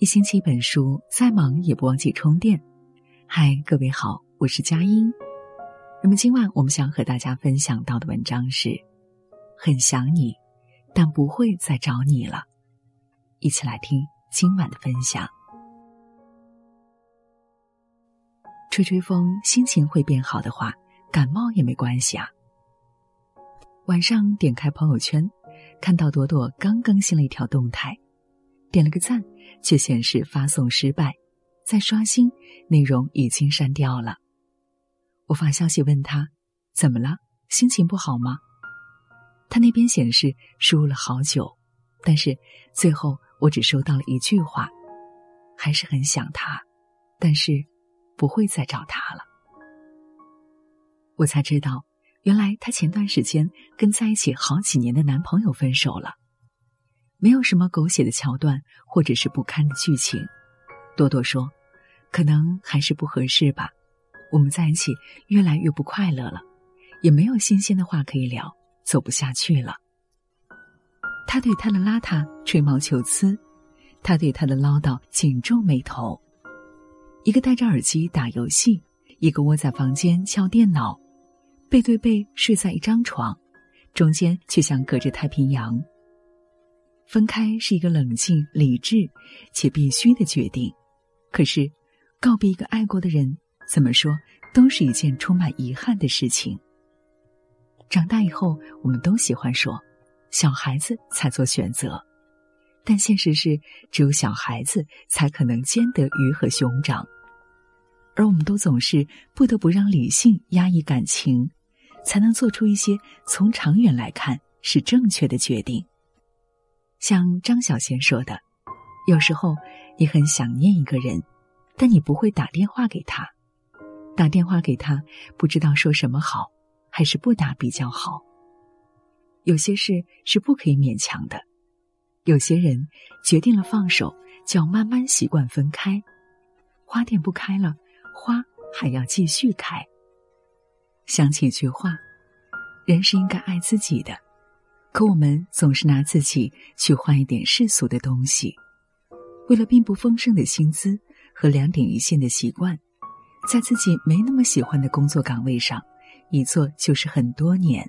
一星期一本书，再忙也不忘记充电。嗨，各位好，我是佳音。那么今晚我们想和大家分享到的文章是：很想你，但不会再找你了。一起来听今晚的分享。吹吹风，心情会变好的话，感冒也没关系啊。晚上点开朋友圈，看到朵朵刚更新了一条动态。点了个赞，却显示发送失败。再刷新，内容已经删掉了。我发消息问他：“怎么了？心情不好吗？”他那边显示输了好久，但是最后我只收到了一句话：“还是很想他，但是不会再找他了。”我才知道，原来他前段时间跟在一起好几年的男朋友分手了。没有什么狗血的桥段，或者是不堪的剧情。多多说：“可能还是不合适吧，我们在一起越来越不快乐了，也没有新鲜的话可以聊，走不下去了。”他对他的邋遢吹毛求疵，他对他的唠叨紧皱眉头。一个戴着耳机打游戏，一个窝在房间敲电脑，背对背睡在一张床，中间却像隔着太平洋。分开是一个冷静、理智且必须的决定，可是，告别一个爱过的人，怎么说都是一件充满遗憾的事情。长大以后，我们都喜欢说“小孩子才做选择”，但现实是，只有小孩子才可能兼得鱼和熊掌，而我们都总是不得不让理性压抑感情，才能做出一些从长远来看是正确的决定。像张小娴说的：“有时候你很想念一个人，但你不会打电话给他。打电话给他，不知道说什么好，还是不打比较好。有些事是不可以勉强的，有些人决定了放手，就要慢慢习惯分开。花店不开了，花还要继续开。想起一句话：人是应该爱自己的。”可我们总是拿自己去换一点世俗的东西，为了并不丰盛的薪资和两点一线的习惯，在自己没那么喜欢的工作岗位上一做就是很多年。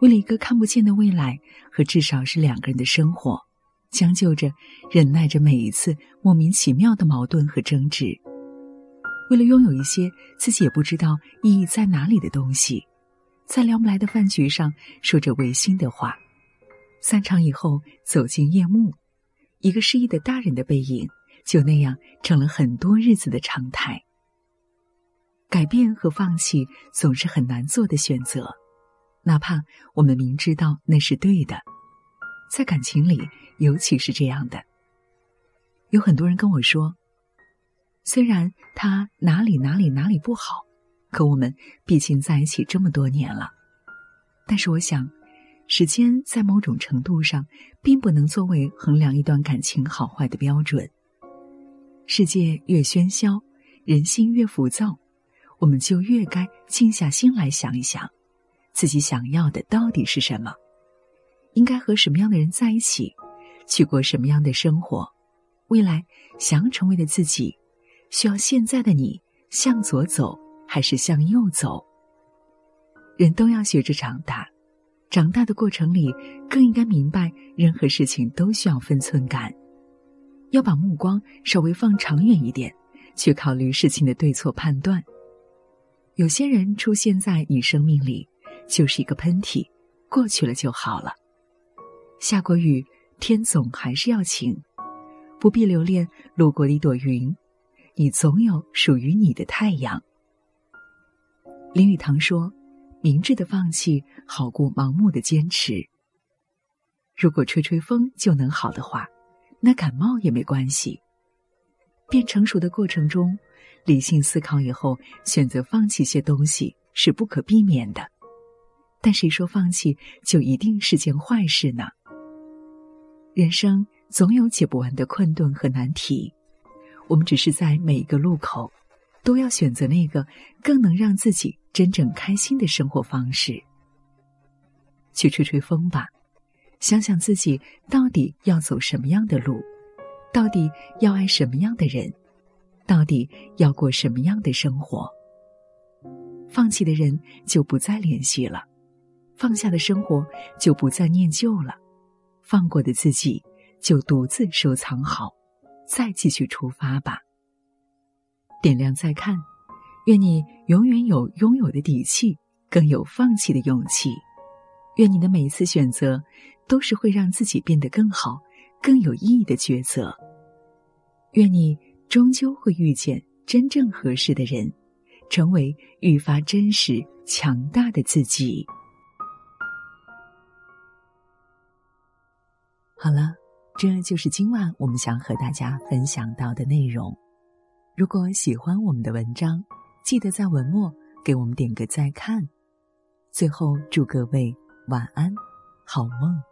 为了一个看不见的未来和至少是两个人的生活，将就着忍耐着每一次莫名其妙的矛盾和争执。为了拥有一些自己也不知道意义在哪里的东西。在聊不来的饭局上说着违心的话，散场以后走进夜幕，一个失意的大人的背影就那样成了很多日子的常态。改变和放弃总是很难做的选择，哪怕我们明知道那是对的，在感情里尤其是这样的。有很多人跟我说，虽然他哪里哪里哪里不好。可我们毕竟在一起这么多年了，但是我想，时间在某种程度上并不能作为衡量一段感情好坏的标准。世界越喧嚣，人心越浮躁，我们就越该静下心来想一想，自己想要的到底是什么，应该和什么样的人在一起，去过什么样的生活，未来想要成为的自己，需要现在的你向左走。还是向右走。人都要学着长大，长大的过程里，更应该明白，任何事情都需要分寸感，要把目光稍微放长远一点，去考虑事情的对错判断。有些人出现在你生命里，就是一个喷嚏，过去了就好了。下过雨，天总还是要晴，不必留恋路过的一朵云，你总有属于你的太阳。林语堂说：“明智的放弃好过盲目的坚持。如果吹吹风就能好的话，那感冒也没关系。变成熟的过程中，理性思考以后选择放弃些东西是不可避免的。但谁说放弃就一定是件坏事呢？人生总有解不完的困顿和难题，我们只是在每一个路口。”都要选择那个更能让自己真正开心的生活方式。去吹吹风吧，想想自己到底要走什么样的路，到底要爱什么样的人？到底要过什么样的生活？放弃的人就不再联系了，放下的生活就不再念旧了，放过的自己就独自收藏好，再继续出发吧。点亮再看，愿你永远有拥有的底气，更有放弃的勇气。愿你的每一次选择，都是会让自己变得更好、更有意义的抉择。愿你终究会遇见真正合适的人。成为愈发真实、强大的自己。好了，这就是今晚我们想和大家分享到的内容。如果喜欢我们的文章，记得在文末给我们点个再看。最后，祝各位晚安，好梦。